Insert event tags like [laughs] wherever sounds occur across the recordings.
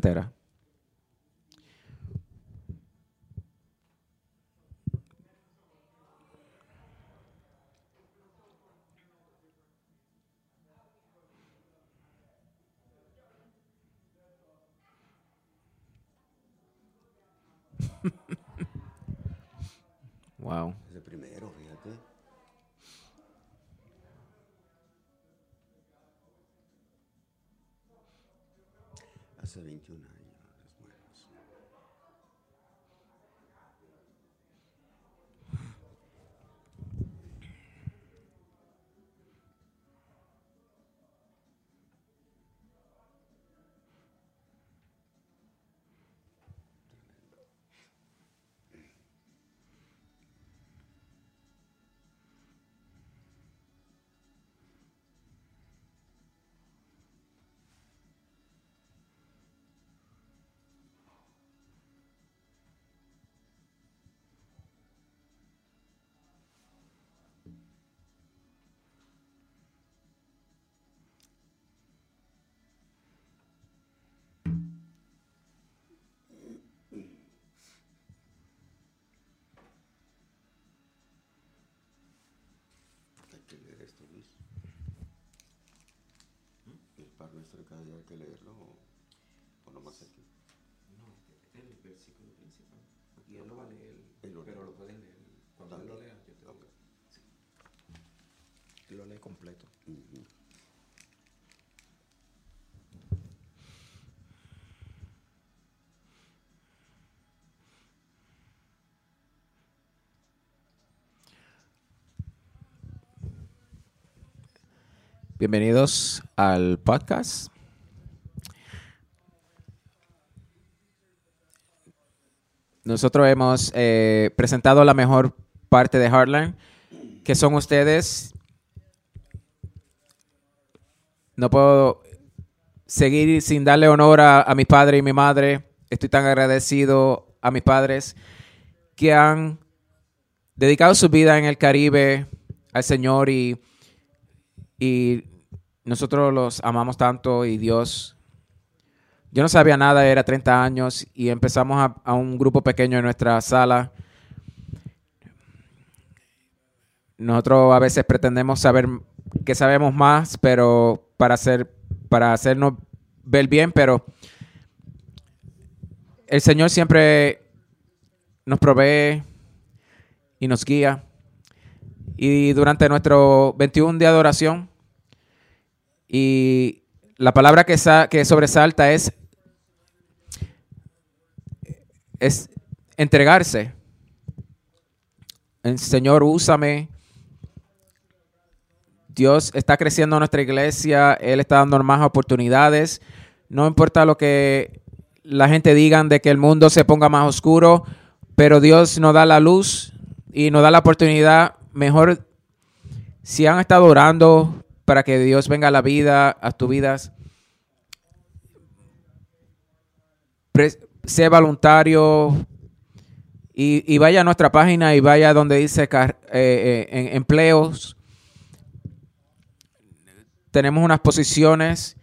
[laughs] Wow. Que leer esto, Luis. El par nuestro cada día hay que leerlo o, o nomás aquí. No, el versículo principal. Aquí él lo va a leer, lo pero lo pueden leer. Cuando él lo lea, yo te Ok. Él lo lee completo. Bienvenidos al podcast. Nosotros hemos eh, presentado la mejor parte de Heartland, que son ustedes. No puedo seguir sin darle honor a, a mi padre y mi madre. Estoy tan agradecido a mis padres que han dedicado su vida en el Caribe al Señor y y nosotros los amamos tanto y Dios. Yo no sabía nada, era 30 años y empezamos a, un grupo pequeño en nuestra sala. Nosotros a veces pretendemos saber que sabemos más, pero para hacer para hacernos ver bien, pero el Señor siempre nos provee y nos guía. Y durante nuestro 21 día de oración, y la palabra que, sa- que sobresalta es, es entregarse. El Señor, úsame. Dios está creciendo nuestra iglesia, Él está dando más oportunidades. No importa lo que la gente diga de que el mundo se ponga más oscuro, pero Dios nos da la luz y nos da la oportunidad. Mejor si han estado orando para que Dios venga a la vida, a tus vidas, sé voluntario y, vaya a nuestra página y vaya donde dice eh, eh, en- empleos. Tenemos unas posiciones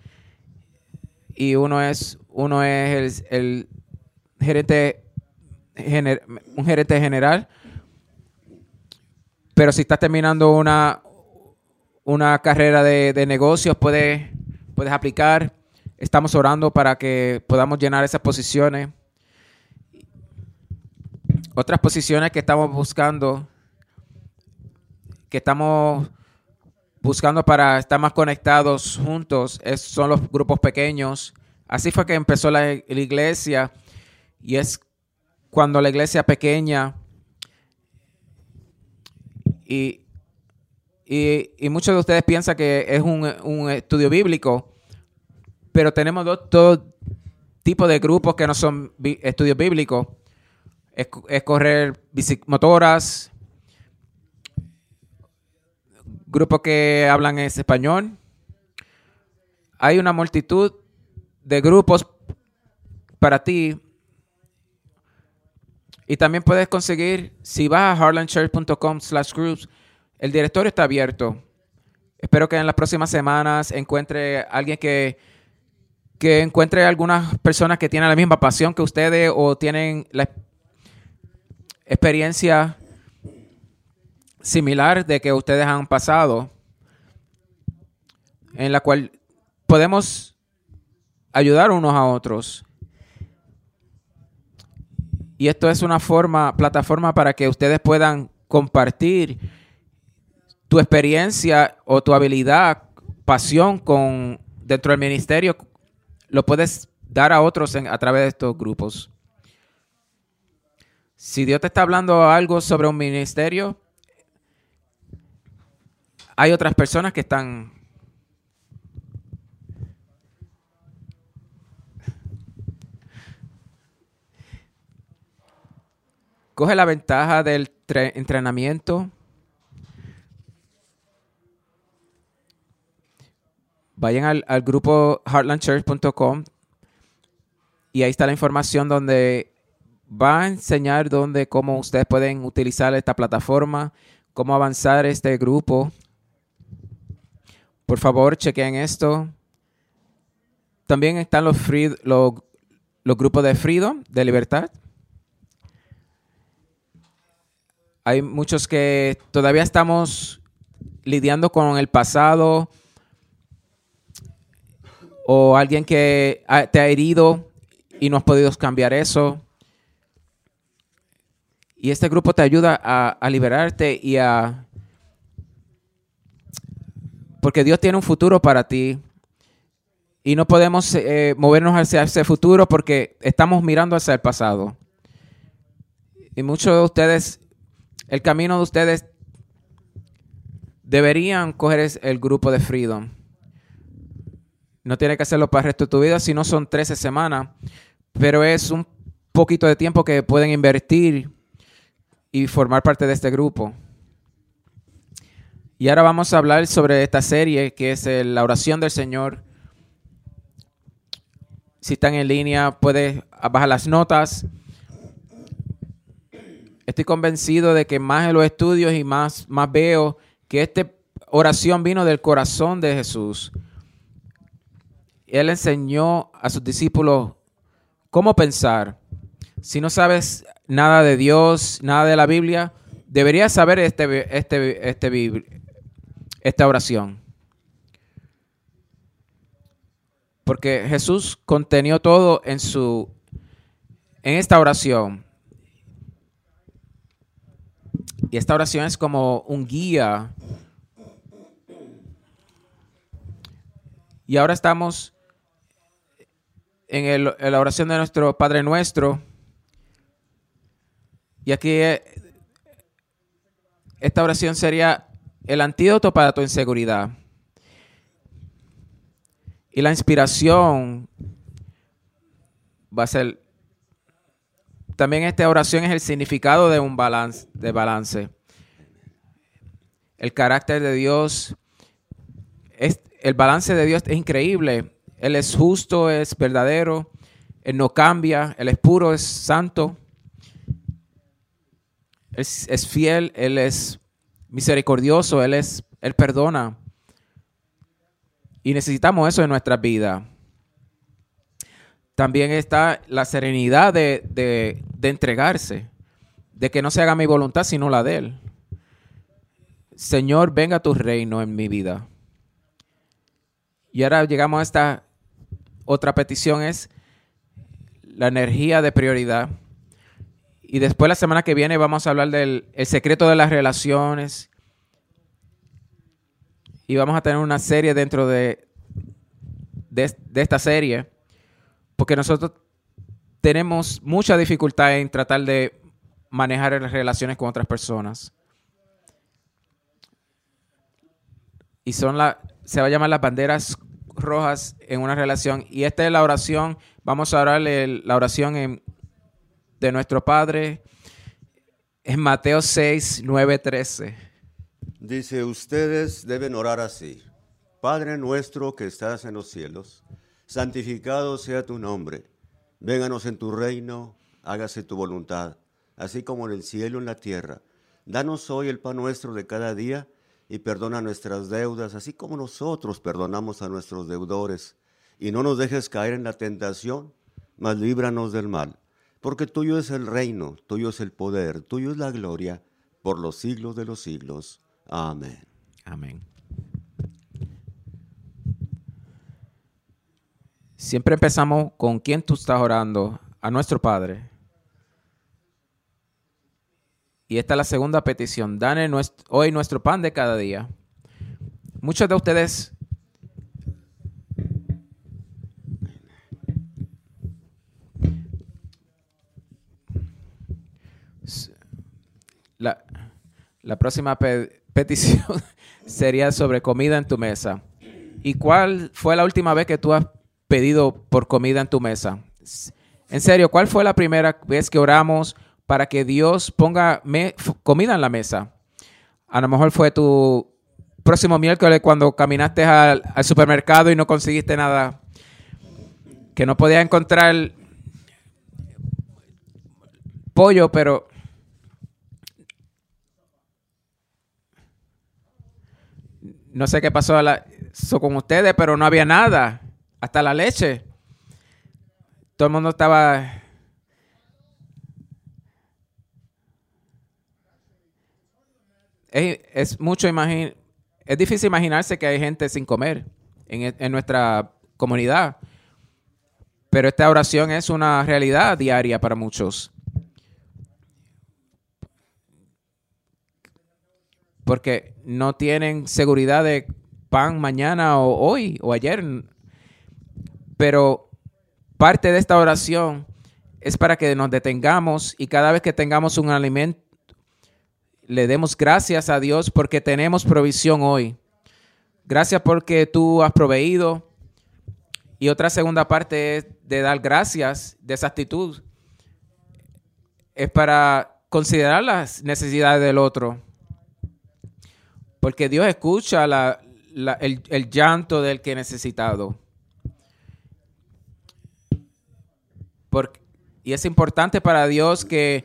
y uno es uno es el, el gerente un gerente general. Pero si estás terminando una, una carrera de, de negocios, puedes, puedes aplicar. Estamos orando para que podamos llenar esas posiciones. Otras posiciones que estamos buscando, que estamos buscando para estar más conectados juntos, es- son los grupos pequeños. Así fue que empezó la, la iglesia y es cuando la iglesia pequeña y, y, y muchos de ustedes piensan que es un, estudio bíblico, pero tenemos dos, dos tipos de grupos que no son estudios bíblicos. Es, co- es correr bicimotoras, grupos que hablan español. Hay una multitud de grupos para ti. Y también puedes conseguir, si vas a harlandchurch.com slash groups, el directorio está abierto. Espero que en las próximas semanas encuentre alguien que, que encuentre algunas personas que tienen la misma pasión que ustedes o tienen la experiencia similar de que ustedes han pasado, en la cual podemos ayudar unos a otros. Y esto es una forma, plataforma para que ustedes puedan compartir tu experiencia o tu habilidad, pasión con dentro del ministerio, lo puedes dar a otros en- a través de estos grupos. Si Dios te está hablando algo sobre un ministerio, hay otras personas que están coge la ventaja del tre- entrenamiento. Vayan al, al grupo heartlandchurch.com y ahí está la información donde va a enseñar dónde, cómo ustedes pueden utilizar esta plataforma, cómo avanzar este grupo. Por favor, chequen esto. También están los, free- los, los grupos de Freedom, de libertad. Hay muchos que todavía estamos lidiando con el pasado o alguien que ha- te ha herido y no has podido cambiar eso. Y este grupo te ayuda a, liberarte y a... Porque Dios tiene un futuro para ti. Y no podemos eh, movernos hacia ese futuro porque estamos mirando hacia el pasado. Y muchos de ustedes, el camino de ustedes deberían coger el grupo de Freedom. No tiene que hacerlo para el resto de tu vida, si no son 13 semanas, pero es un poquito de tiempo que pueden invertir y formar parte de este grupo. Y ahora vamos a hablar sobre esta serie que es la oración del Señor. Si están en línea, puedes bajar las notas. Estoy convencido de que más en los estudios y más, más veo que esta oración vino del corazón de Jesús. Él enseñó a sus discípulos cómo pensar. Si no sabes nada de Dios, nada de la Biblia, deberías saber este, este, este, esta oración. Porque Jesús contenió todo en su en esta oración. Y esta oración es como un guía. Y ahora estamos en, el- la oración de nuestro Padre Nuestro. Y aquí eh, esta oración sería el antídoto para tu inseguridad. Y la inspiración va a ser también esta oración es el significado de un balance, de balance. El carácter de Dios, es, el balance de Dios es increíble. Él es justo, es verdadero, Él no cambia, Él es puro, es santo, Él es, es fiel, Él es misericordioso, Él es, Él perdona. Y necesitamos eso en nuestra vida también está la serenidad de, de- de entregarse, de que no se haga mi voluntad sino la de Él. Señor, venga tu reino en mi vida. Y ahora llegamos a esta otra petición, es la energía de prioridad. Y después la semana que viene vamos a hablar del el secreto de las relaciones. Y vamos a tener una serie dentro de, de, de esta serie porque nosotros tenemos mucha dificultad en tratar de manejar las relaciones con otras personas. Y son la, se va a llamar las banderas rojas en una relación. Y esta es la oración, vamos a orar la oración de nuestro Padre en Mateo 6, 9, 13. Dice, ustedes deben orar así. Padre nuestro que estás en los cielos, santificado sea tu nombre. Vénganos en tu reino, hágase tu voluntad, así como en el cielo en la tierra. Danos hoy el pan nuestro de cada día y perdona nuestras deudas, así como nosotros perdonamos a nuestros deudores. y no nos dejes caer en la tentación, mas líbranos del mal. Porque tuyo es el reino, tuyo es el poder, tuyo es la gloria, por los siglos de los siglos. Amén. Amén. Siempre empezamos con quién tú estás orando, a nuestro Padre. Y esta es la segunda petición. Dane nuestro- hoy nuestro pan de cada día. Muchos de ustedes la, la próxima pe- petición [laughs] sería sobre comida en tu mesa. ¿Y cuál fue la última vez que tú has pedido por comida en tu mesa? En serio, ¿cuál fue la primera vez que oramos para que Dios ponga comida en la mesa? A lo mejor fue tu próximo miércoles cuando caminaste al, supermercado y no conseguiste nada, que no podías encontrar pollo, pero no sé qué pasó so con ustedes, pero no había nada, hasta la leche. Todo el mundo estaba es, mucho imagin es difícil imaginarse que hay gente sin comer en, e- en nuestra comunidad. Pero esta oración es una realidad diaria para muchos. Porque no tienen seguridad de pan mañana o hoy o ayer. Pero parte de esta oración es para que nos detengamos y cada vez que tengamos un alimento, le demos gracias a Dios porque tenemos provisión hoy. Gracias porque tú has proveído. Y otra segunda parte es de dar gracias de esa actitud. Es para considerar las necesidades del otro. Porque Dios escucha el, llanto del que necesitado. Y es importante para Dios que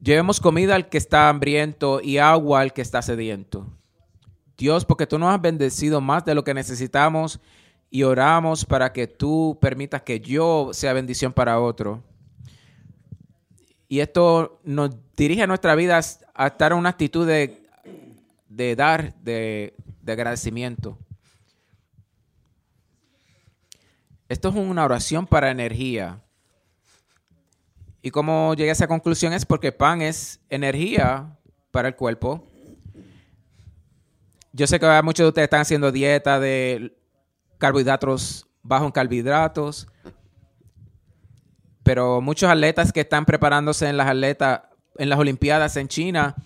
llevemos comida al que está hambriento y agua al que está sediento. Dios, porque tú nos has bendecido más de lo que necesitamos y oramos para que tú permitas que yo sea bendición para otro. Y esto nos dirige a nuestra vida a estar en una actitud de, de dar, de, de agradecimiento. Esto es una oración para energía. Y como llegué a esa conclusión es porque pan es energía para el cuerpo. Yo sé que muchos de ustedes están haciendo dieta de carbohidratos bajos en carbohidratos. Pero muchos atletas que están preparándose en las atletas, en las Olimpiadas en China,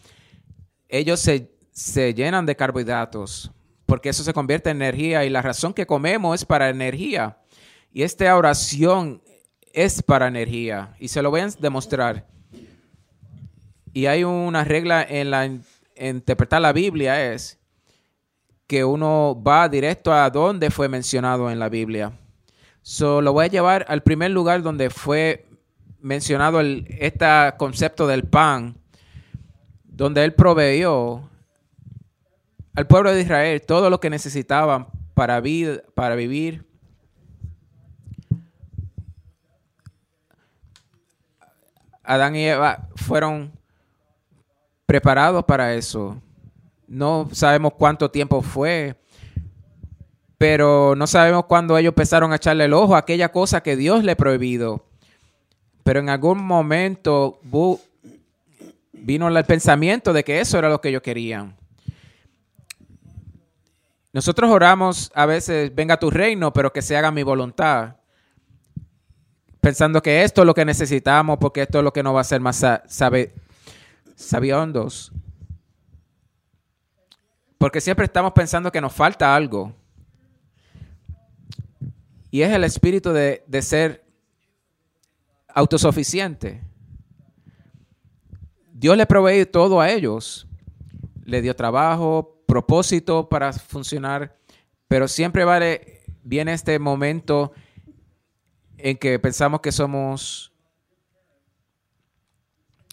ellos se, se llenan de carbohidratos porque eso se convierte en energía y la razón que comemos es para energía. Y esta oración es para energía y se lo voy a demostrar. Y hay una regla en la interpretar la Biblia es que uno va directo a donde fue mencionado en la Biblia. So, lo voy a llevar al primer lugar donde fue mencionado el, este concepto del pan, donde él proveyó al pueblo de Israel todo lo que necesitaban para, vid- para vivir. Adán y Eva fueron preparados para eso. No sabemos cuánto tiempo fue, pero no sabemos cuándo ellos empezaron a echarle el ojo a aquella cosa que Dios le prohibido. Pero en algún momento vino el pensamiento de que eso era lo que ellos querían. Nosotros oramos a veces, venga tu reino, pero que se haga mi voluntad. Pensando que esto es lo que necesitamos, porque esto es lo que nos va a hacer más sa- sabe- sabiondos. Porque siempre estamos pensando que nos falta algo. Y es el espíritu de, de ser autosuficiente. Dios le provee todo a ellos. Le dio trabajo, propósito para funcionar, pero siempre vale, viene este momento en que pensamos que somos,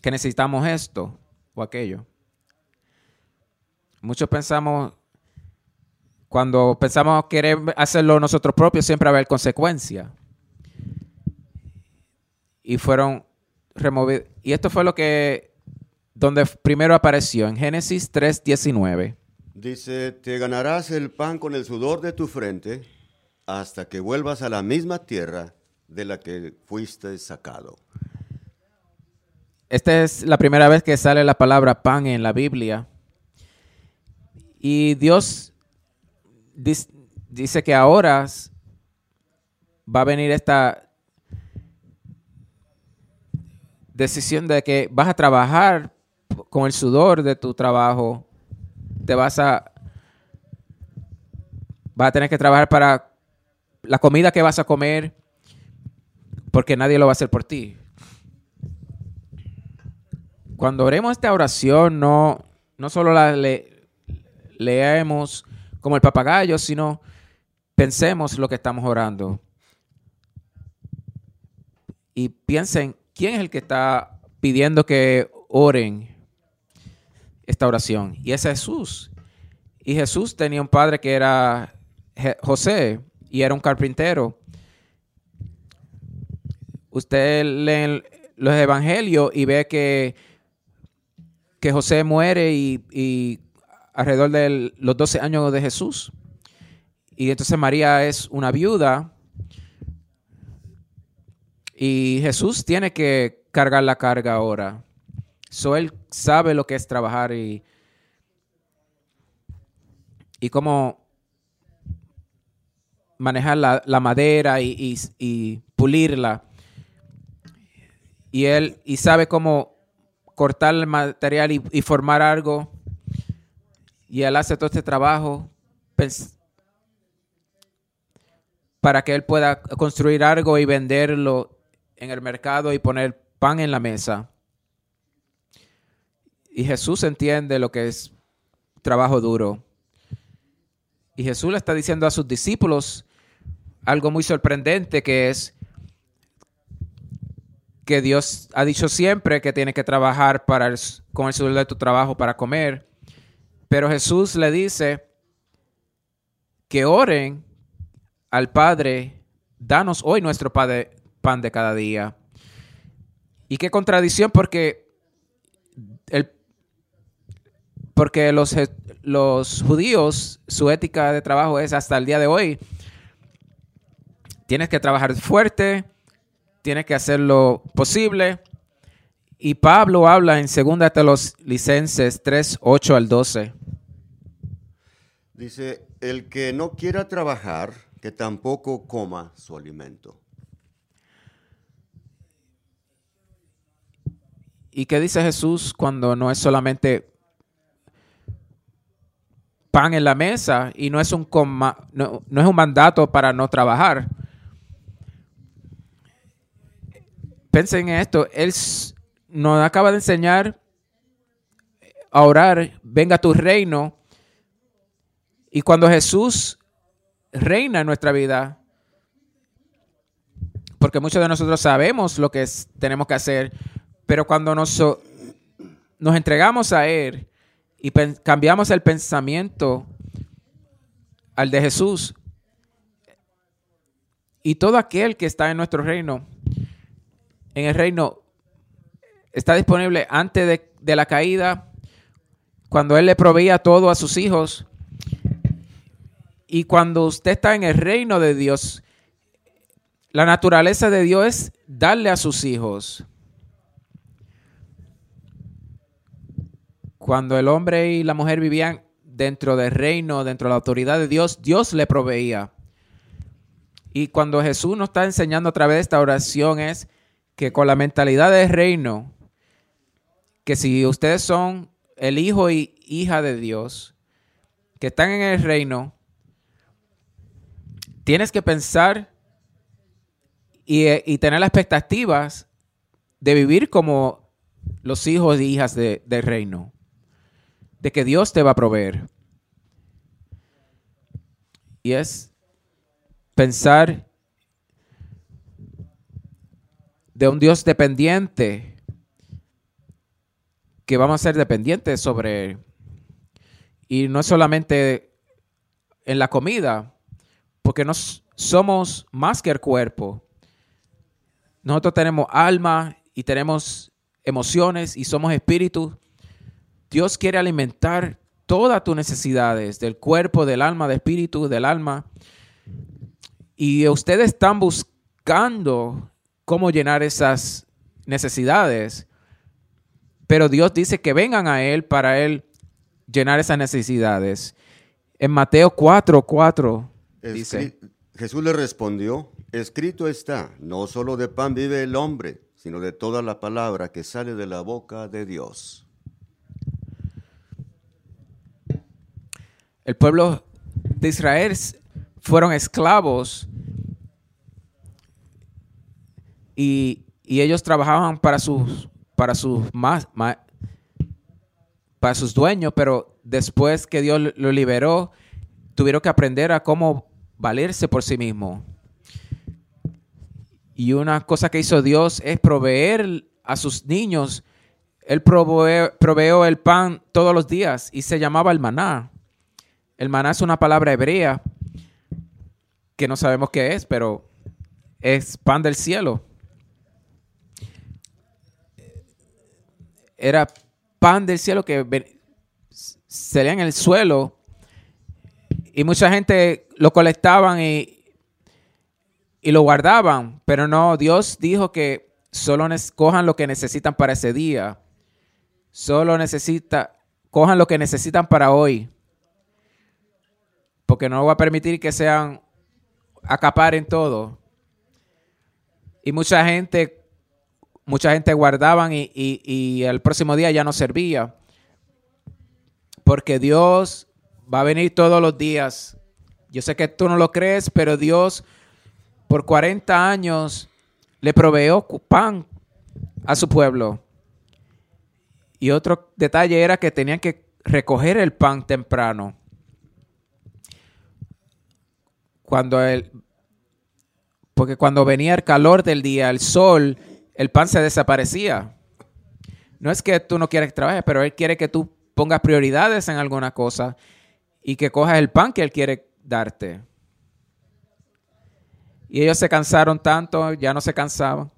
que necesitamos esto o aquello. Muchos pensamos Cuando pensamos querer hacerlo nosotros propios, siempre va a haber consecuencia. Y fueron removidos. Y esto fue lo que, donde primero apareció, en Génesis 3.19. Dice, te ganarás el pan con el sudor de tu frente hasta que vuelvas a la misma tierra de la que fuiste sacado. Esta es la primera vez que sale la palabra pan en la Biblia. Y Dios dice que ahora va a venir esta decisión de que vas a trabajar con el sudor de tu trabajo. Te vas a vas a tener que trabajar para la comida que vas a comer porque nadie lo va a hacer por ti. Cuando oremos esta oración, no, no solo la le- leemos como el papagayo, sino pensemos lo que estamos orando. Y piensen, ¿quién es el que está pidiendo que oren esta oración? Y es Jesús. Y Jesús tenía un padre que era José y era un carpintero. Usted lee los evangelios y ve que, que José muere y, y alrededor de los 12 años de Jesús. Y entonces María es una viuda. Y Jesús tiene que cargar la carga ahora. So él sabe lo que es trabajar y, y cómo manejar la, la madera y, y- y pulirla. Y él y sabe cómo cortar el material y, y formar algo. Y él hace todo este trabajo para que él pueda construir algo y venderlo en el mercado y poner pan en la mesa. Y Jesús entiende lo que es trabajo duro. Y Jesús le está diciendo a sus discípulos algo muy sorprendente que es que Dios ha dicho siempre que tiene que trabajar para con el sudor de tu trabajo para comer. Pero Jesús le dice que oren al Padre, danos hoy nuestro pan de cada día. Y qué contradicción porque el, porque los, los judíos, su ética de trabajo es hasta el día de hoy. Tienes que trabajar fuerte, tienes que hacer lo posible. Y Pablo habla en 2 de los Licenses 3, 8 al 12. Dice, el que no quiera trabajar, que tampoco coma su alimento. ¿Y qué dice Jesús cuando no es solamente pan en la mesa y no es un, coma- no, no es un mandato para no trabajar? Piensen en esto, Él nos acaba de enseñar a orar, venga tu reino. Y cuando Jesús reina en nuestra vida, porque muchos de nosotros sabemos lo que tenemos que hacer, pero cuando nos, entregamos a Él y cambiamos el pensamiento al de Jesús, y todo aquel que está en nuestro reino, en el reino, está disponible antes de, la caída, cuando Él le proveía todo a sus hijos, y cuando usted está en el reino de Dios, la naturaleza de Dios es darle a sus hijos. Cuando el hombre y la mujer vivían dentro del reino, dentro de la autoridad de Dios, Dios le proveía. Y cuando Jesús nos está enseñando a través de esta oración es que con la mentalidad del reino, que si ustedes son el hijo y hija de Dios, que están en el reino, tienes que pensar y, y tener las expectativas de vivir como los hijos y hijas de- del reino, de que Dios te va a proveer. Y es pensar de un Dios dependiente, que vamos a ser dependientes sobre Él. Y no es solamente en la comida, porque nos somos más que el cuerpo. Nosotros tenemos alma y tenemos emociones y somos espíritus. Dios quiere alimentar todas tus necesidades del cuerpo, del alma, del espíritu, del alma. Y ustedes están buscando cómo llenar esas necesidades. Pero Dios dice que vengan a Él para Él llenar esas necesidades. En Mateo 4, 4 dice, Jesús le respondió, escrito está, no solo de pan vive el hombre, sino de toda la palabra que sale de la boca de Dios. el pueblo de Israel fueron esclavos y, ellos trabajaban para sus, para sus para sus dueños, pero después que Dios lo liberó, tuvieron que aprender a cómo valerse por sí mismo. Y una cosa que hizo Dios es proveer a sus niños. Él provee- proveó el pan todos los días y se llamaba el maná. El maná es una palabra hebrea que no sabemos qué es, pero es pan del cielo. Era pan del cielo que salía en el suelo y mucha gente lo colectaban y, y lo guardaban, pero no, Dios dijo que solo cojan lo que necesitan para ese día. Solo necesita, cojan lo que necesitan para hoy porque no va a permitir que sean acaparen todo. Y mucha gente, mucha gente guardaban y, y, el próximo día ya no servía. Porque Dios va a venir todos los días. Yo sé que tú no lo crees, pero Dios por 40 años le proveó cu- pan a su pueblo. Y otro detalle era que tenían que recoger el pan temprano cuando el porque cuando venía el calor del día, el sol, el pan se desaparecía. No es que tú no quieres trabajar, pero él quiere que tú pongas prioridades en alguna cosa y que cojas el pan que él quiere darte. Y ellos se cansaron tanto, ya no se cansaban.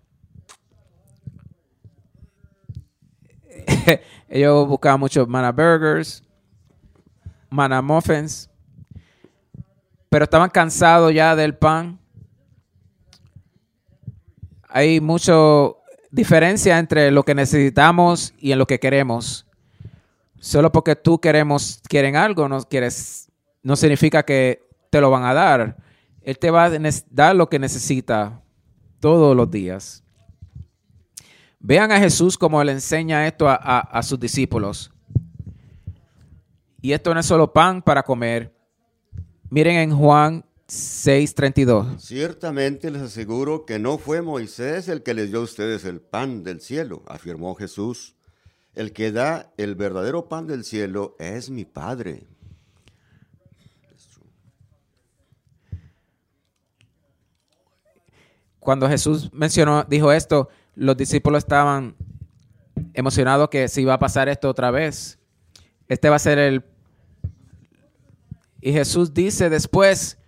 [laughs] ellos buscaban mucho mana burgers, mana muffins pero estaban cansados ya del pan. Hay mucha diferencia entre lo que necesitamos y en lo que queremos. Solo porque tú queremos, quieren algo, no quieres, no significa que te lo van a dar. Él te va a dar lo que necesita todos los días. Vean a Jesús como le enseña esto a- a sus discípulos. Y esto no es solo pan para comer. Miren en Juan 6:32. Ciertamente les aseguro que no fue Moisés el que les dio a ustedes el pan del cielo, afirmó Jesús. El que da el verdadero pan del cielo es mi Padre. Cuando Jesús mencionó, dijo esto, los discípulos estaban emocionados que se iba a pasar esto otra vez. Este va a ser el... Y Jesús dice después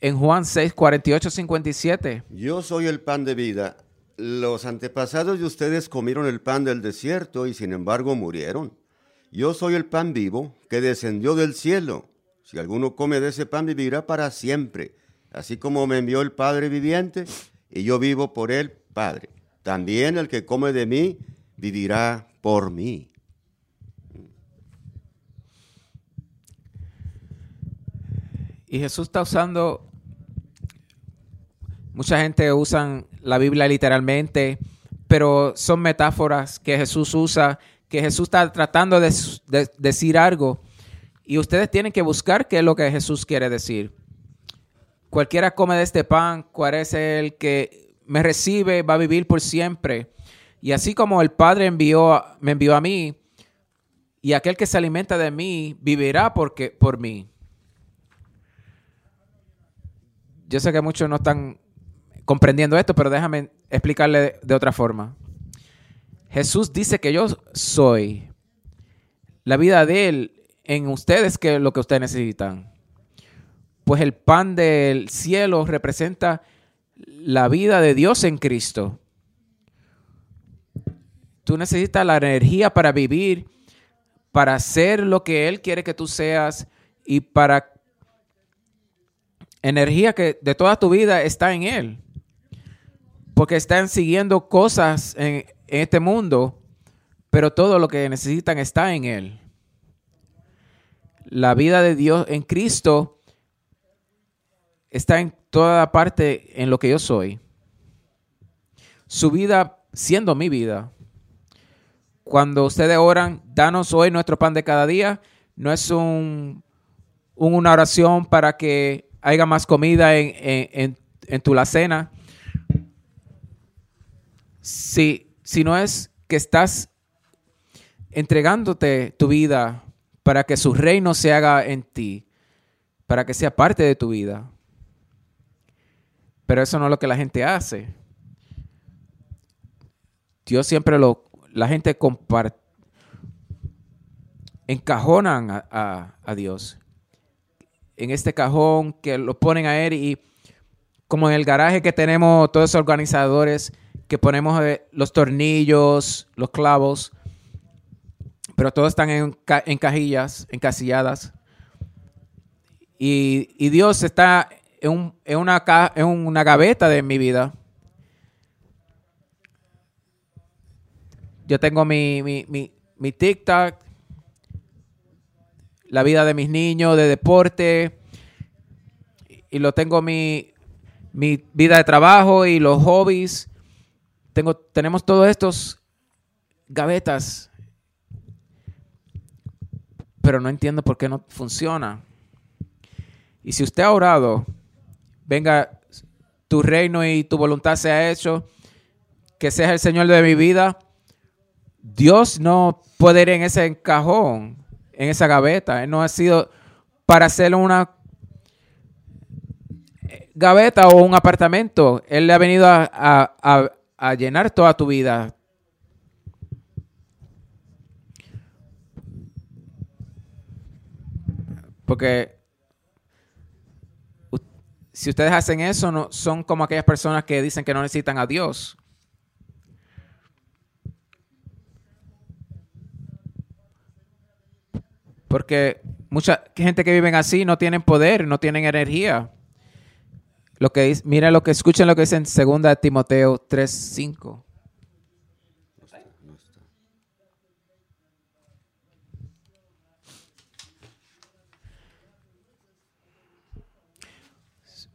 en Juan 6, 48, 57. Yo soy el pan de vida. Los antepasados de ustedes comieron el pan del desierto y sin embargo murieron. Yo soy el pan vivo que descendió del cielo. Si alguno come de ese pan vivirá para siempre. Así como me envió el Padre viviente y yo vivo por el Padre. También el que come de mí vivirá por mí. Y Jesús está usando, mucha gente usa la Biblia literalmente, pero son metáforas que Jesús usa, que Jesús está tratando de, de decir algo. Y ustedes tienen que buscar qué es lo que Jesús quiere decir. Cualquiera come de este pan, cuál es el que me recibe, va a vivir por siempre. Y así como el Padre envió, me envió a mí, y aquel que se alimenta de mí vivirá porque, por mí. Yo sé que muchos no están comprendiendo esto, pero déjame explicarle de, otra forma. Jesús dice que yo soy la vida de Él en ustedes, que es lo que ustedes necesitan. Pues el pan del cielo representa la vida de Dios en Cristo. Tú necesitas la energía para vivir, para ser lo que Él quiere que tú seas y para energía que de toda tu vida está en Él. Porque están siguiendo cosas en, este mundo, pero todo lo que necesitan está en Él. La vida de Dios en Cristo está en toda parte en lo que yo soy. Su vida siendo mi vida. Cuando ustedes oran, danos hoy nuestro pan de cada día, no es un, un- una oración para que haya más comida en- en tu la cena. Si, si no es que estás entregándote tu vida para que su reino se haga en ti, para que sea parte de tu vida. Pero eso no es lo que la gente hace. Dios siempre lo, la gente comparte, encajonan a, a- a Dios en este cajón que lo ponen a Él y como en el garaje que tenemos todos esos organizadores que ponemos eh, los tornillos, los clavos, pero todos están en, ca- en cajillas, encasilladas. Y, y Dios está en, un- en una, ca- en una gaveta de mi vida. Yo tengo mi, mi, mi, mi TikTok, la vida de mis niños, de deporte, y lo tengo mi, mi vida de trabajo y los hobbies. Tengo, tenemos todos estos gavetas, pero no entiendo por qué no funciona. Y si usted ha orado, venga, tu reino y tu voluntad sea hecho, que seas el Señor de mi vida. Dios no puede ir en ese cajón, en esa gaveta. Él no ha sido para hacer una gaveta o un apartamento. Él le ha venido a, a llenar toda tu vida. Porque si ustedes hacen eso, no, son como aquellas personas que dicen que no necesitan a Dios. Porque mucha gente que viven así no tienen poder, no tienen energía. Lo que dice, mira lo que escuchen lo que dice en 2 Timoteo 3:5.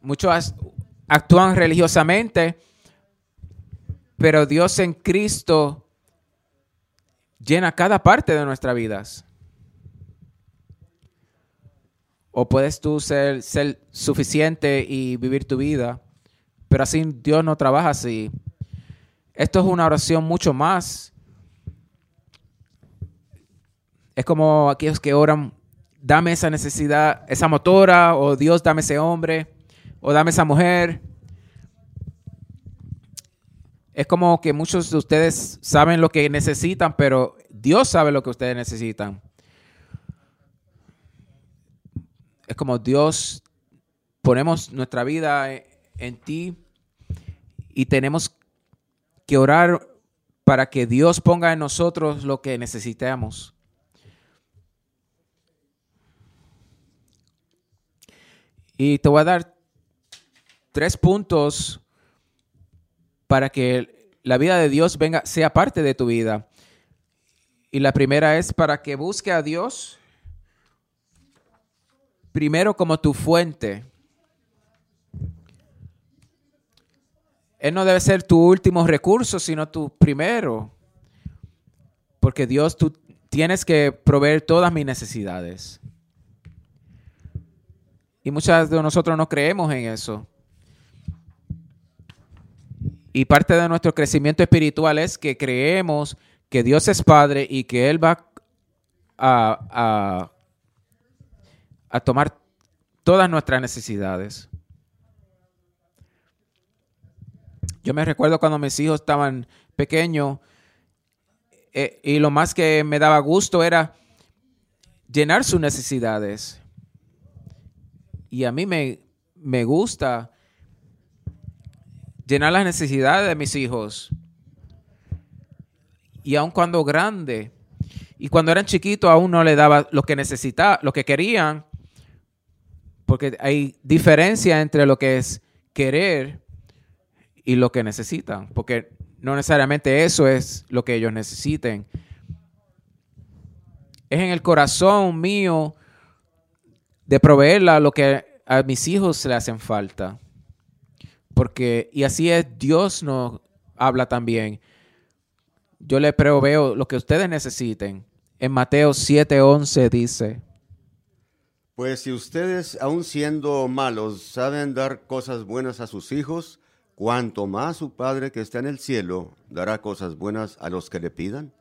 Muchos actúan religiosamente, pero Dios en Cristo llena cada parte de nuestras vidas. O puedes tú ser, suficiente y vivir tu vida, pero así Dios no trabaja así. Esto es una oración mucho más. Es como aquellos que oran, dame esa necesidad, esa motora, o Dios dame ese hombre, o dame esa mujer. Es como que muchos de ustedes saben lo que necesitan, pero Dios sabe lo que ustedes necesitan. Es como Dios, ponemos nuestra vida en, en ti y tenemos que orar para que Dios ponga en nosotros lo que necesitamos. Y te voy a dar tres puntos para que la vida de Dios venga, sea parte de tu vida. Y la primera es para que busque a Dios primero como tu fuente. Él no debe ser tu último recurso, sino tu primero. Porque Dios, tú tienes que proveer todas mis necesidades. Y muchas de nosotros no creemos en eso. Y parte de nuestro crecimiento espiritual es que creemos que Dios es Padre y que Él va a, a, a tomar todas nuestras necesidades. Yo me recuerdo cuando mis hijos estaban pequeños eh, y lo más que me daba gusto era llenar sus necesidades. Y a mí me, me gusta llenar las necesidades de mis hijos. Y aun cuando grande, y cuando eran chiquitos aún no le daba lo que necesitaba, lo que querían, porque hay diferencia entre lo que es querer y lo que necesitan, porque no necesariamente eso es lo que ellos necesiten. Es en el corazón mío de proveerla lo que a mis hijos le hacen falta. Porque, y así es, Dios nos habla también. Yo le proveo lo que ustedes necesiten. En Mateo 7:11 dice, Pues si ustedes, aun siendo malos, saben dar cosas buenas a sus hijos, cuanto más su Padre que está en el cielo dará cosas buenas a los que le pidan.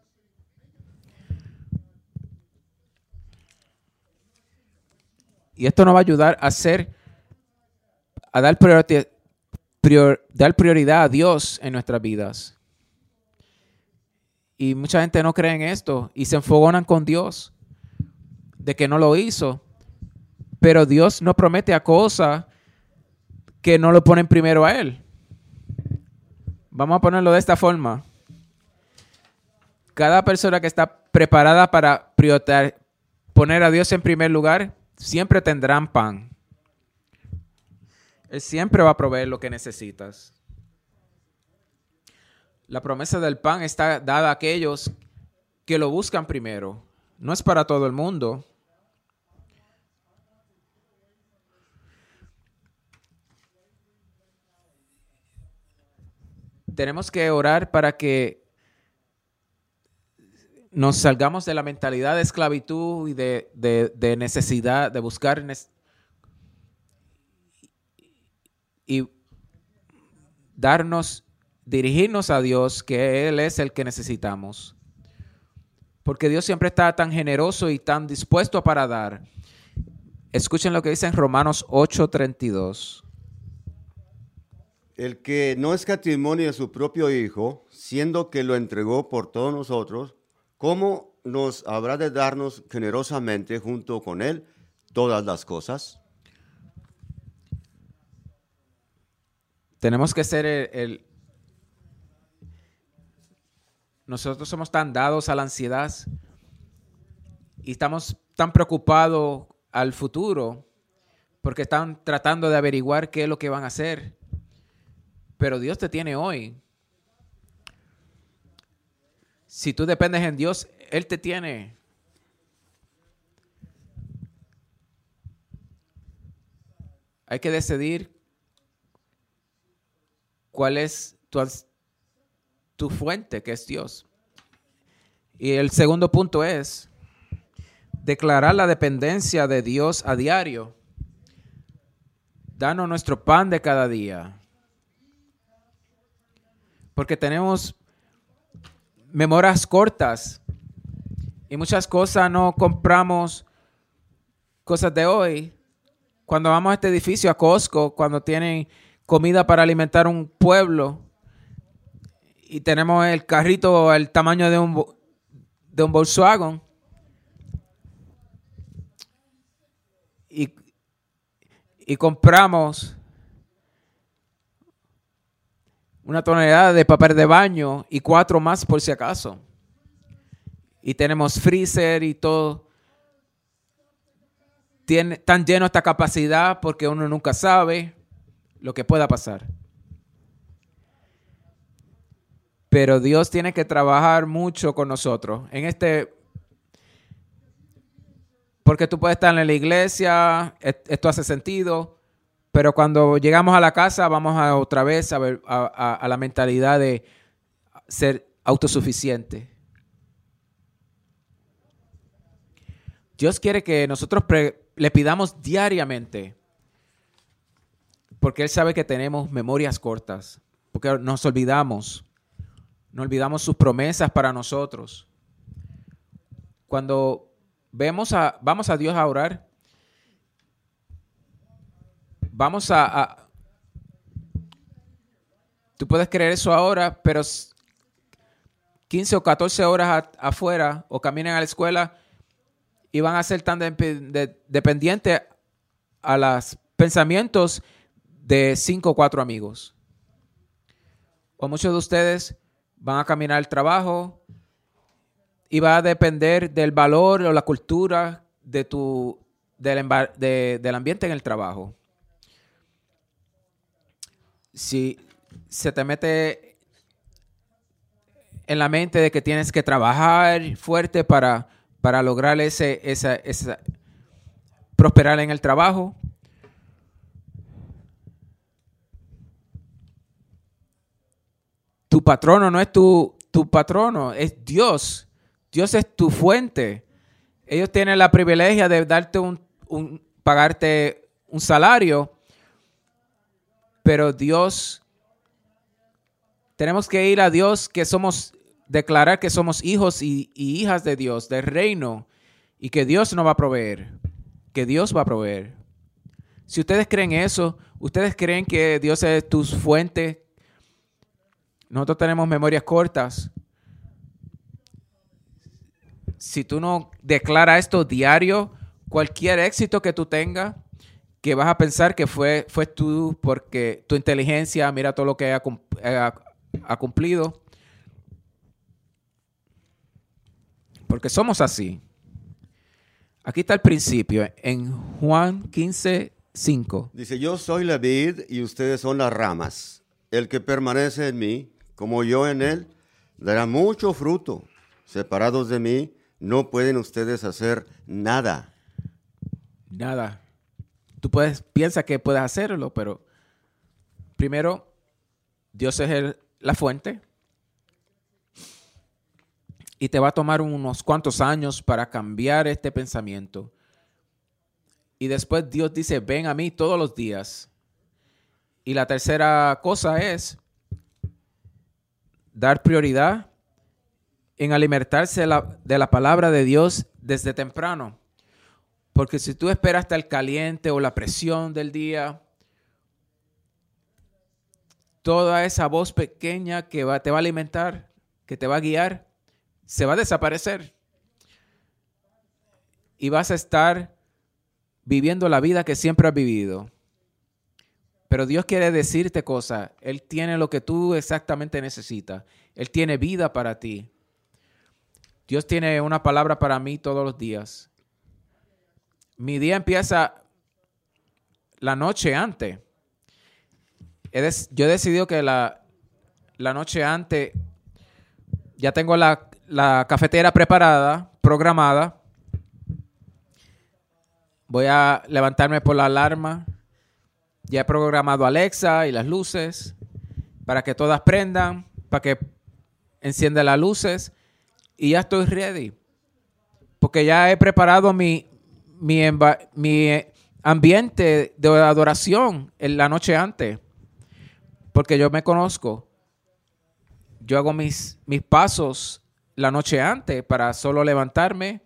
Y esto nos va a ayudar a hacer, a dar, dar prioridad a Dios en nuestras vidas. Y mucha gente no cree en esto y se enfogonan con Dios de que no lo hizo. Pero Dios no promete a cosas que no lo ponen primero a Él. Vamos a ponerlo de esta forma. Cada persona que está preparada para prioritar- poner a Dios en primer lugar, siempre tendrán pan. Él siempre va a proveer lo que necesitas. La promesa del pan está dada a aquellos que lo buscan primero. No es para todo el mundo. Tenemos que orar para que nos salgamos de la mentalidad de esclavitud y de, de- necesidad, de buscar y darnos, dirigirnos a Dios, que Él es el que necesitamos. Porque Dios siempre está tan generoso y tan dispuesto para dar. Escuchen lo que dice en Romanos 8:32. El que no escatimone a su propio Hijo, siendo que lo entregó por todos nosotros, ¿cómo nos habrá de darnos generosamente junto con Él todas las cosas? Tenemos que ser el- Nosotros somos tan dados a la ansiedad y estamos tan preocupados al futuro porque están tratando de averiguar qué es lo que van a hacer. Pero Dios te tiene hoy. Si tú dependes en Dios, Él te tiene. Hay que decidir cuál es tu, tu fuente, que es Dios. Y el segundo punto es declarar la dependencia de Dios a diario. Danos nuestro pan de cada día. Porque tenemos memorias cortas y muchas cosas no compramos cosas de hoy. Cuando vamos a este edificio, a Costco, cuando tienen comida para alimentar un pueblo y tenemos el carrito el tamaño de un, de un Volkswagen y, y compramos una tonelada de papel de baño y cuatro más por si acaso. Y tenemos freezer y todo. Tiene, tan lleno esta capacidad porque uno nunca sabe lo que pueda pasar. Pero Dios tiene que trabajar mucho con nosotros. En este. Porque tú puedes estar en la iglesia, et- esto hace sentido, pero cuando llegamos a la casa vamos a otra vez a, ver, a, a- la mentalidad de ser autosuficiente. Dios quiere que nosotros le pidamos diariamente, porque Él sabe que tenemos memorias cortas, porque nos olvidamos, no olvidamos sus promesas para nosotros. Cuando vemos a, vamos a Dios a orar, vamos a, tú puedes creer eso ahora, pero s- 15 o 14 horas a- afuera o caminen a la escuela y van a ser tan depe- de- dependientes a las pensamientos de cinco o cuatro amigos. O muchos de ustedes van a caminar al trabajo y va a depender del valor o la cultura de tu, del, de- del ambiente en el trabajo. Si se te mete en la mente de que tienes que trabajar fuerte para, para lograr ese, esa, esa- prosperar en el trabajo, tu patrono no es tu, tu patrono, es Dios. Dios es tu fuente. Ellos tienen la privilegia de darte un, un- pagarte un salario, pero Dios, tenemos que ir a Dios que somos, declarar que somos hijos y, hijas de Dios, del reino, y que Dios nos va a proveer, que Dios va a proveer. Si ustedes creen eso, ustedes creen que Dios es tu fuente, nosotros tenemos memorias cortas. Si tú no declaras esto diario, cualquier éxito que tú tengas, que vas a pensar que fue, fue tú porque tu inteligencia, mira todo lo que ha, cum- ha- ha cumplido. Porque somos así. Aquí está el principio, en Juan 15, 5. Dice, yo soy la vid y ustedes son las ramas. El que permanece en mí, como yo en él, dará mucho fruto. Separados de mí, no pueden ustedes hacer nada. Nada. Tú puedes, piensas que puedes hacerlo, pero primero, Dios es la fuente. Y te va a tomar unos cuantos años para cambiar este pensamiento. Y después Dios dice, ven a mí todos los días. Y la tercera cosa es dar prioridad en alimentarse de la, de la palabra de Dios desde temprano. Porque si tú esperas hasta el caliente o la presión del día, toda esa voz pequeña que te va a alimentar, que te va a guiar, se va a desaparecer. Y vas a estar viviendo la vida que siempre has vivido. Pero Dios quiere decirte cosas. Él tiene lo que tú exactamente necesitas. Él tiene vida para ti. Dios tiene una palabra para mí todos los días. Mi día empieza la noche antes. Yo he decidido que la, la noche antes ya tengo la, la cafetera preparada, programada. Voy a levantarme por la alarma. Ya he programado Alexa y las luces para que todas prendan, para que encienda las luces y ya estoy ready. Porque ya he preparado mi, mi, mi ambiente de adoración en la noche antes. Porque yo me conozco. Yo hago mis, mis pasos la noche antes para solo levantarme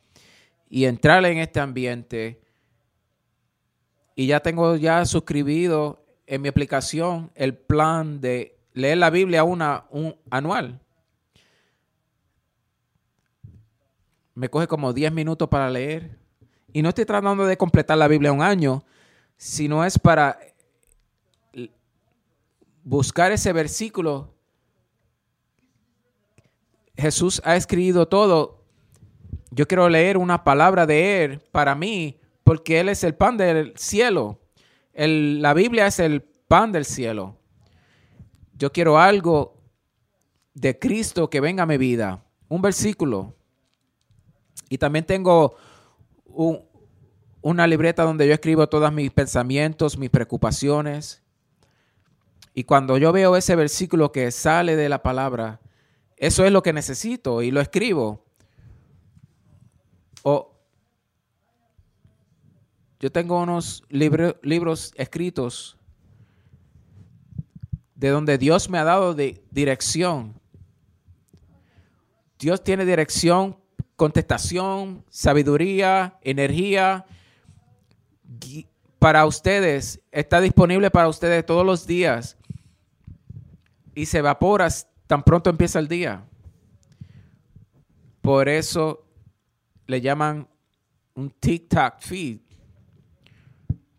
y entrar en este ambiente. Y ya tengo ya suscribido en mi aplicación el plan de leer la Biblia una, un anual. Me coge como 10 minutos para leer. Y no estoy tratando de completar la Biblia un año, sino es para buscar ese versículo. Jesús ha escrito todo. Yo quiero leer una palabra de Él para mí, porque Él es el pan del cielo. El- la Biblia es el pan del cielo. Yo quiero algo de Cristo que venga a mi vida. Un versículo. Y también tengo un- una libreta donde yo escribo todos mis pensamientos, mis preocupaciones. Y cuando yo veo ese versículo que sale de la palabra, eso es lo que necesito y lo escribo. O yo tengo unos libro- libros escritos de donde Dios me ha dado de dirección. Dios tiene dirección, contestación, sabiduría, energía para ustedes. Está disponible para ustedes todos los días y se evapora tan pronto empieza el día. Por eso le llaman un tic-tac feed.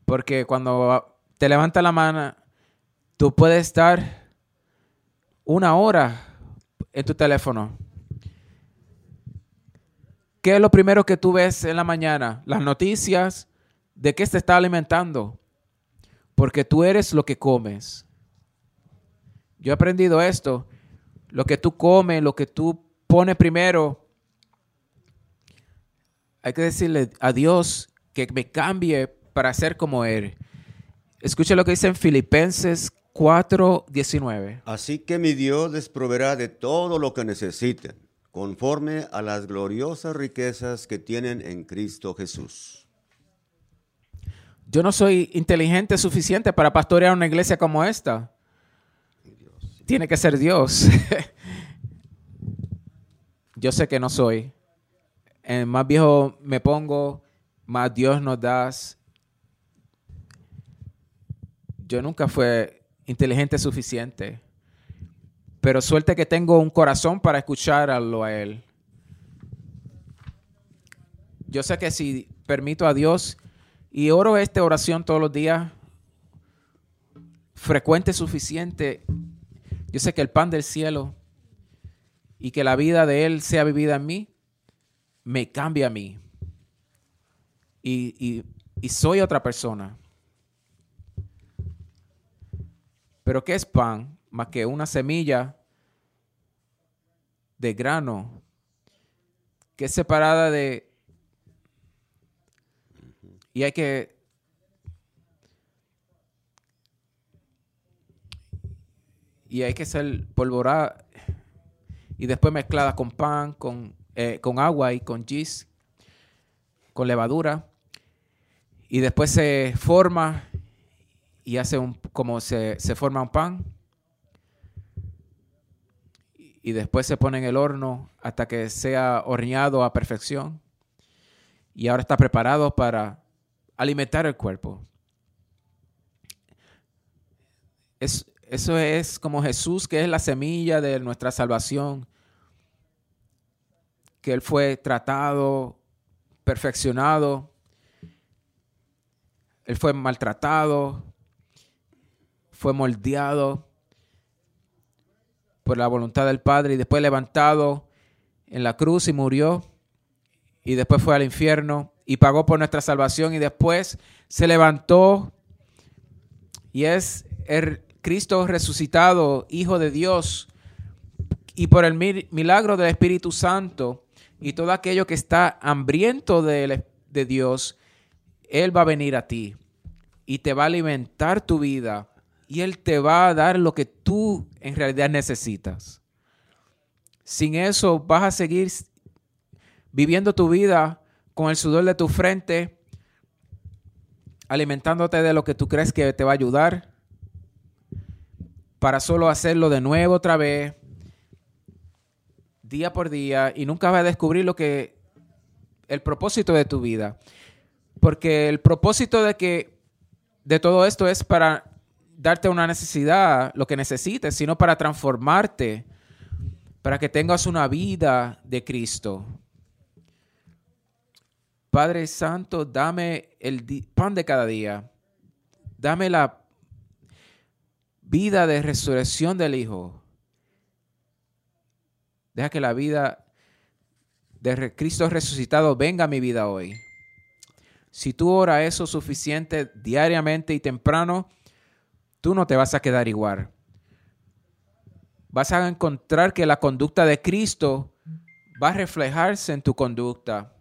Porque cuando te levanta la mano, tú puedes estar una hora en tu teléfono. ¿Qué es lo primero que tú ves en la mañana? Las noticias de qué se está alimentando. Porque tú eres lo que comes. Yo he aprendido esto. Lo que tú comes, lo que tú pones primero, hay que decirle a Dios que me cambie para ser como Él. Escucha lo que dice en Filipenses 4:19. Así que mi Dios les proveerá de todo lo que necesiten, conforme a las gloriosas riquezas que tienen en Cristo Jesús. Yo no soy inteligente suficiente para pastorear una iglesia como esta. Tiene que ser Dios. [laughs] Yo sé que no soy. En más viejo me pongo, más Dios nos das. Yo nunca fui inteligente suficiente. Pero suerte que tengo un corazón para escucharlo a Él. Yo sé que si permito a Dios y oro esta oración todos los días, frecuente suficiente, yo sé que el pan del cielo y que la vida de Él sea vivida en mí, me cambia a mí. Y, y, soy otra persona. Pero ¿qué es pan? Más que una semilla de grano que es separada de... Y hay que... Y hay que ser polvorada y después mezclada con pan, con, eh, con agua y con gis, con levadura. Y después se forma y hace un, como se, se forma un pan. Y después se pone en el horno hasta que sea horneado a perfección. Y ahora está preparado para alimentar el cuerpo. Es, eso es como Jesús, que es la semilla de nuestra salvación, que Él fue tratado, perfeccionado, Él fue maltratado, fue moldeado por la voluntad del Padre y después levantado en la cruz y murió y después fue al infierno y pagó por nuestra salvación y después se levantó y es el Cristo resucitado, Hijo de Dios, y por el milagro del Espíritu Santo y todo aquello que está hambriento de, de Dios, Él va a venir a ti y te va a alimentar tu vida y Él te va a dar lo que tú en realidad necesitas. Sin eso vas a seguir viviendo tu vida con el sudor de tu frente, alimentándote de lo que tú crees que te va a ayudar, para solo hacerlo de nuevo otra vez, día por día, y nunca vas a descubrir lo que el propósito de tu vida. Porque el propósito de que de todo esto es para darte una necesidad, lo que necesites, sino para transformarte, para que tengas una vida de Cristo. Padre Santo, dame el pan de cada día. Dame la vida de resurrección del Hijo. Deja que la vida de Cristo resucitado venga a mi vida hoy. Si tú oras eso suficiente diariamente y temprano, tú no te vas a quedar igual. Vas a encontrar que la conducta de Cristo va a reflejarse en tu conducta.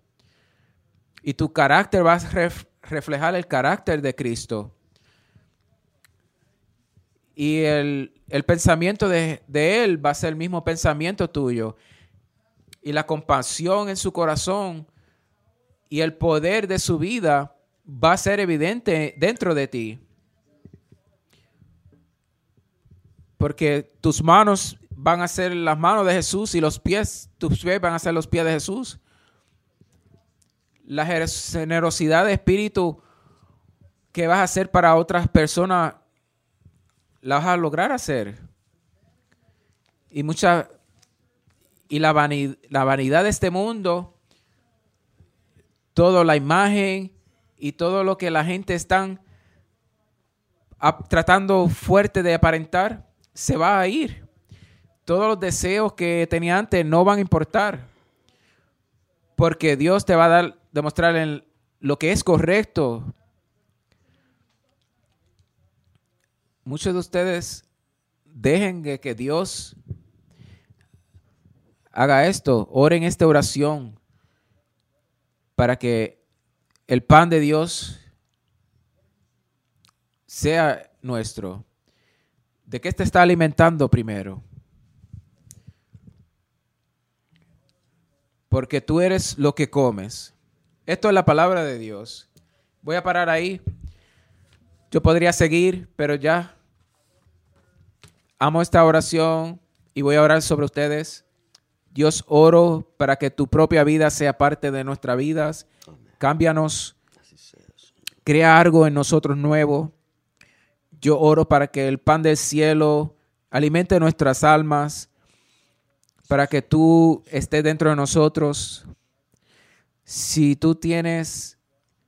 Y tu carácter va a reflejar el carácter de Cristo y el, pensamiento de, él va a ser el mismo pensamiento tuyo. Y la compasión en su corazón y el poder de su vida va a ser evidente dentro de ti. Porque tus manos van a ser las manos de Jesús y los pies, tus pies van a ser los pies de Jesús. La generosidad de espíritu que vas a hacer para otras personas la vas a lograr hacer. Y mucha y la la vanidad de este mundo, toda la imagen y todo lo que la gente están ap- tratando fuerte de aparentar, se va a ir. Todos los deseos que tenía antes no van a importar. Porque Dios te va a dar, demostrar en lo que es correcto. Muchos de ustedes dejen que, que Dios haga esto, oren esta oración para que el pan de Dios sea nuestro. ¿De qué te está alimentando primero? Porque tú eres lo que comes. Esto es la palabra de Dios. Voy a parar ahí. Yo podría seguir, pero ya amo esta oración y voy a orar sobre ustedes. Dios, oro para que tu propia vida sea parte de nuestras vidas. Cámbianos. Crea algo en nosotros nuevo. Yo oro para que el pan del cielo alimente nuestras almas, para que tú estés dentro de nosotros. Si tú tienes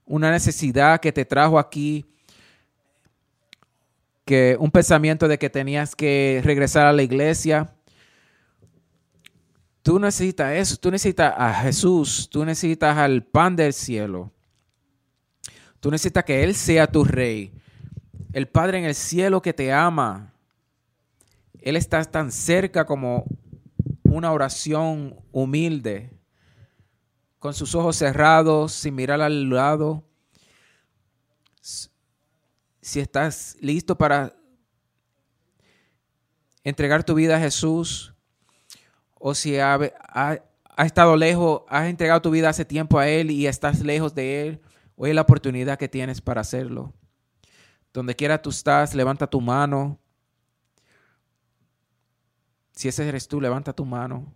una necesidad que te trajo aquí, que un pensamiento de que tenías que regresar a la iglesia, tú necesitas eso, tú necesitas a Jesús, tú necesitas al pan del cielo. Tú necesitas que Él sea tu rey. El Padre en el cielo que te ama. Él está tan cerca como una oración humilde, con sus ojos cerrados, sin mirar al lado. Si estás listo para entregar tu vida a Jesús, o si ha, ha- ha estado lejos, has entregado tu vida hace tiempo a Él y estás lejos de Él, hoy es la oportunidad que tienes para hacerlo. Donde quiera tú estás, levanta tu mano. Si ese eres tú, levanta tu mano.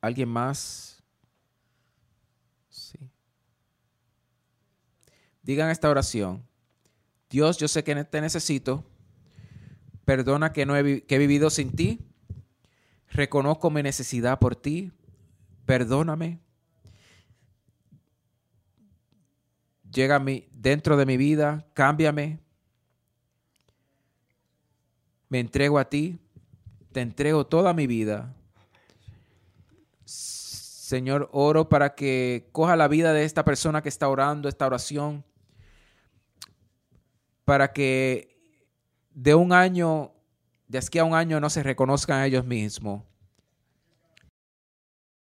¿Alguien más? Sí. Digan esta oración. Dios, yo sé que te necesito. Perdona que, no he, vivido sin ti. Reconozco mi necesidad por ti. Perdóname. Llega dentro de mi vida. Cámbiame. Me entrego a ti. Te entrego toda mi vida. Señor, oro para que coja la vida de esta persona que está orando esta oración. Para que de un año, de aquí a un año, no se reconozcan a ellos mismos.